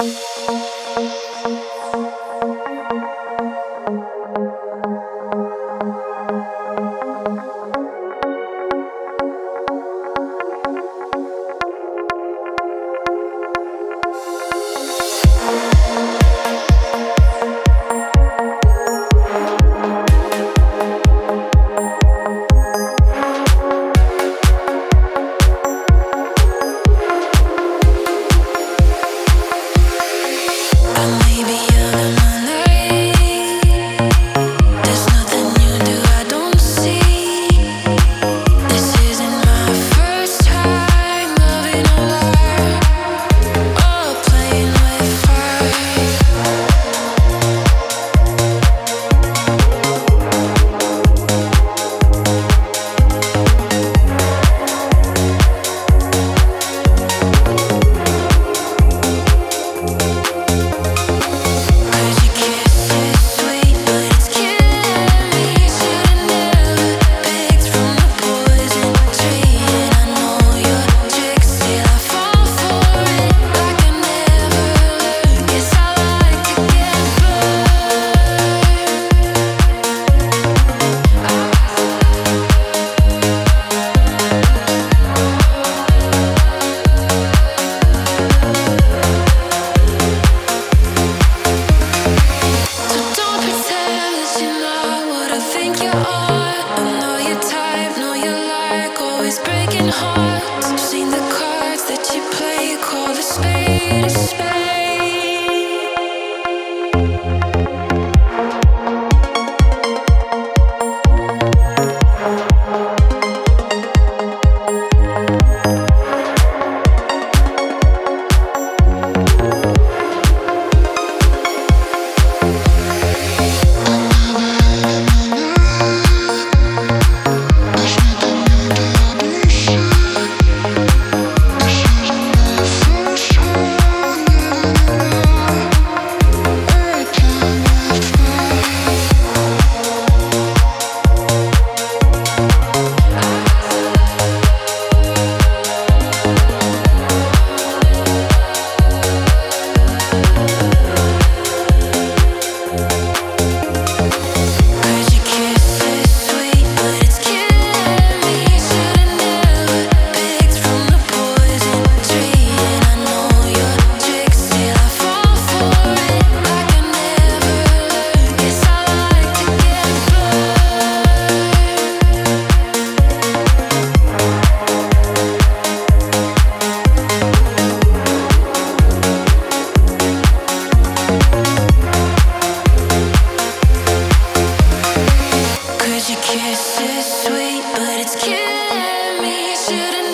Música Hearts. Seen the cards that you play, call the spade a spade. your kiss is sweet, but it's killing me. Should've